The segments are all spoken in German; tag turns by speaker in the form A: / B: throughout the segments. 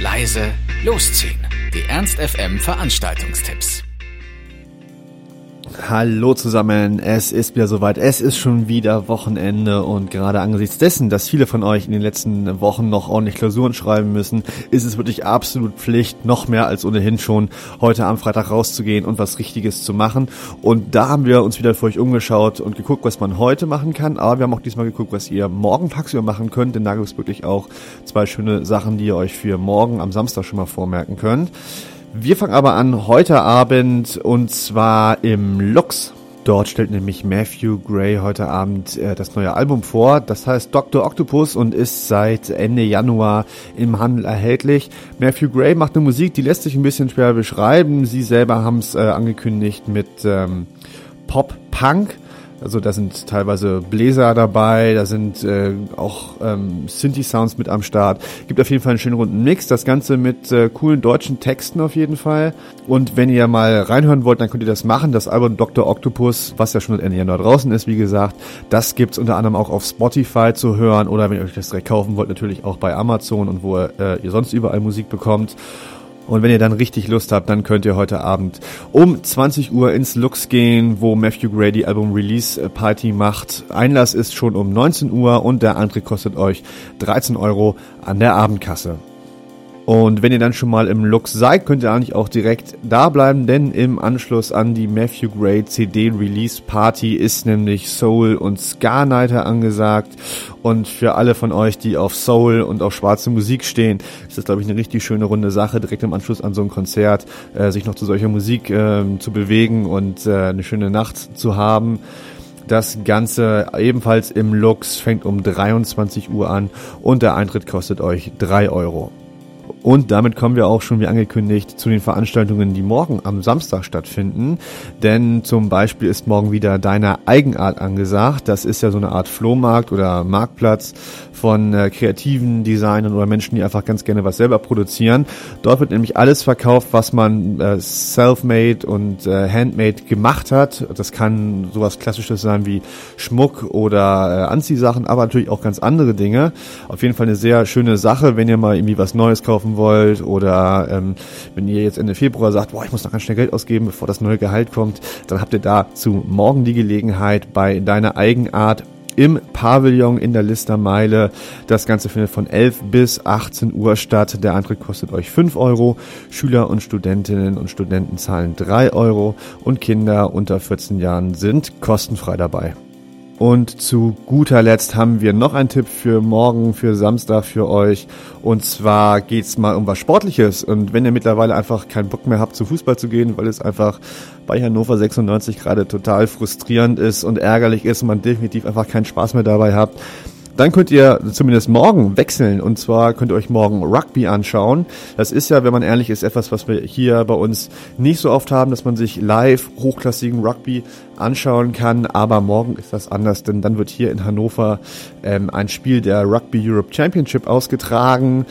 A: leise, losziehen. Die Ernst FM Veranstaltungstipps.
B: Hallo zusammen, es ist wieder soweit, es ist schon wieder Wochenende und gerade angesichts dessen, dass viele von euch in den letzten Wochen noch ordentlich Klausuren schreiben müssen, ist es wirklich absolut Pflicht, noch mehr als ohnehin schon, heute am Freitag rauszugehen und was Richtiges zu machen. Und da haben wir uns wieder für euch umgeschaut und geguckt, was man heute machen kann, aber wir haben auch diesmal geguckt, was ihr morgen tagsüber machen könnt, denn da gibt es wirklich auch zwei schöne Sachen, die ihr euch für morgen am Samstag schon mal vormerken könnt. Wir fangen aber an heute Abend und zwar im Lux. Dort stellt nämlich Matthew Gray heute Abend äh, das neue Album vor. Das heißt Dr. Octopus und ist seit Ende Januar im Handel erhältlich. Matthew Gray macht eine Musik, die lässt sich ein bisschen schwer beschreiben. Sie selber haben es äh, angekündigt mit ähm, Pop-Punk. Also da sind teilweise Bläser dabei, da sind äh, auch ähm, Synthi-Sounds mit am Start. Gibt auf jeden Fall einen schönen runden Mix. Das Ganze mit äh, coolen deutschen Texten auf jeden Fall. Und wenn ihr mal reinhören wollt, dann könnt ihr das machen. Das Album Dr. Octopus, was ja schon Ende Januar draußen ist, wie gesagt, das gibt's unter anderem auch auf Spotify zu hören oder wenn ihr euch das direkt kaufen wollt, natürlich auch bei Amazon und wo äh, ihr sonst überall Musik bekommt. Und wenn ihr dann richtig Lust habt, dann könnt ihr heute Abend um 20 Uhr ins Lux gehen, wo Matthew Gray die Album Release Party macht. Einlass ist schon um 19 Uhr und der Eintritt kostet euch 13 Euro an der Abendkasse. Und wenn ihr dann schon mal im Lux seid, könnt ihr eigentlich auch direkt da bleiben, denn im Anschluss an die Matthew Gray CD Release Party ist nämlich Soul und Ska Nighter angesagt. Und für alle von euch, die auf Soul und auf schwarze Musik stehen, ist das, glaube ich, eine richtig schöne runde Sache, direkt im Anschluss an so ein Konzert äh, sich noch zu solcher Musik äh, zu bewegen und äh, eine schöne Nacht zu haben. Das Ganze ebenfalls im Lux fängt um 23 Uhr an und der Eintritt kostet euch 3 Euro. Und damit kommen wir auch schon wie angekündigt zu den Veranstaltungen, die morgen am Samstag stattfinden. Denn zum Beispiel ist morgen wieder deine Eigenart angesagt. Das ist ja so eine Art Flohmarkt oder Marktplatz von äh, kreativen Designern oder Menschen, die einfach ganz gerne was selber produzieren. Dort wird nämlich alles verkauft, was man äh, self-made und äh, handmade gemacht hat. Das kann sowas Klassisches sein wie Schmuck oder äh, Anziehsachen, aber natürlich auch ganz andere Dinge. Auf jeden Fall eine sehr schöne Sache, wenn ihr mal irgendwie was Neues kaufen wollt oder ähm, wenn ihr jetzt Ende Februar sagt, boah, ich muss noch ganz schnell Geld ausgeben, bevor das neue Gehalt kommt, dann habt ihr dazu morgen die Gelegenheit bei deiner Eigenart im Pavillon in der Listermeile. Das Ganze findet von 11 bis 18 Uhr statt. Der Eintritt kostet euch 5 Euro. Schüler und Studentinnen und Studenten zahlen 3 Euro und Kinder unter 14 Jahren sind kostenfrei dabei. Und zu guter Letzt haben wir noch einen Tipp für morgen, für Samstag für euch. Und zwar geht's mal um was Sportliches. Und wenn ihr mittlerweile einfach keinen Bock mehr habt, zu Fußball zu gehen, weil es einfach bei Hannover 96 gerade total frustrierend ist und ärgerlich ist und man definitiv einfach keinen Spaß mehr dabei habt, dann könnt ihr zumindest morgen wechseln und zwar könnt ihr euch morgen Rugby anschauen. Das ist ja, wenn man ehrlich ist, etwas, was wir hier bei uns nicht so oft haben, dass man sich live hochklassigen Rugby anschauen kann. Aber morgen ist das anders, denn dann wird hier in Hannover ähm, ein Spiel der Rugby Europe Championship ausgetragen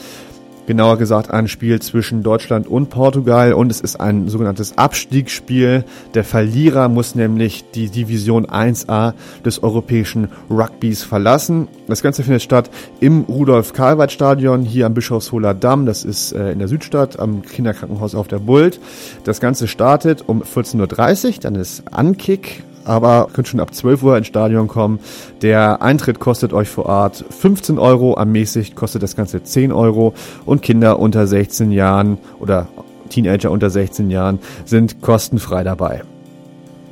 B: genauer gesagt ein Spiel zwischen Deutschland und Portugal und es ist ein sogenanntes Abstiegsspiel. Der Verlierer muss nämlich die Division 1a des europäischen Rugbys verlassen. Das Ganze findet statt im Rudolf-Karlweit-Stadion hier am Bischofsholer Damm. Das ist äh, in der Südstadt am Kinderkrankenhaus auf der Bult. Das Ganze startet um 14.30 Uhr, dann ist Ankick aber könnt schon ab 12 Uhr ins Stadion kommen. Der Eintritt kostet euch vor Ort 15 Euro, ermäßigt kostet das Ganze 10 Euro und Kinder unter 16 Jahren oder Teenager unter 16 Jahren sind kostenfrei dabei.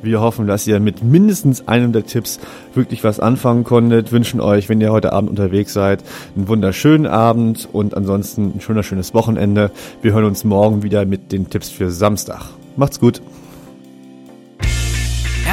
B: Wir hoffen, dass ihr mit mindestens einem der Tipps wirklich was anfangen konntet. Wünschen euch, wenn ihr heute Abend unterwegs seid, einen wunderschönen Abend und ansonsten ein schöner, schönes Wochenende. Wir hören uns morgen wieder mit den Tipps für Samstag. Macht's gut.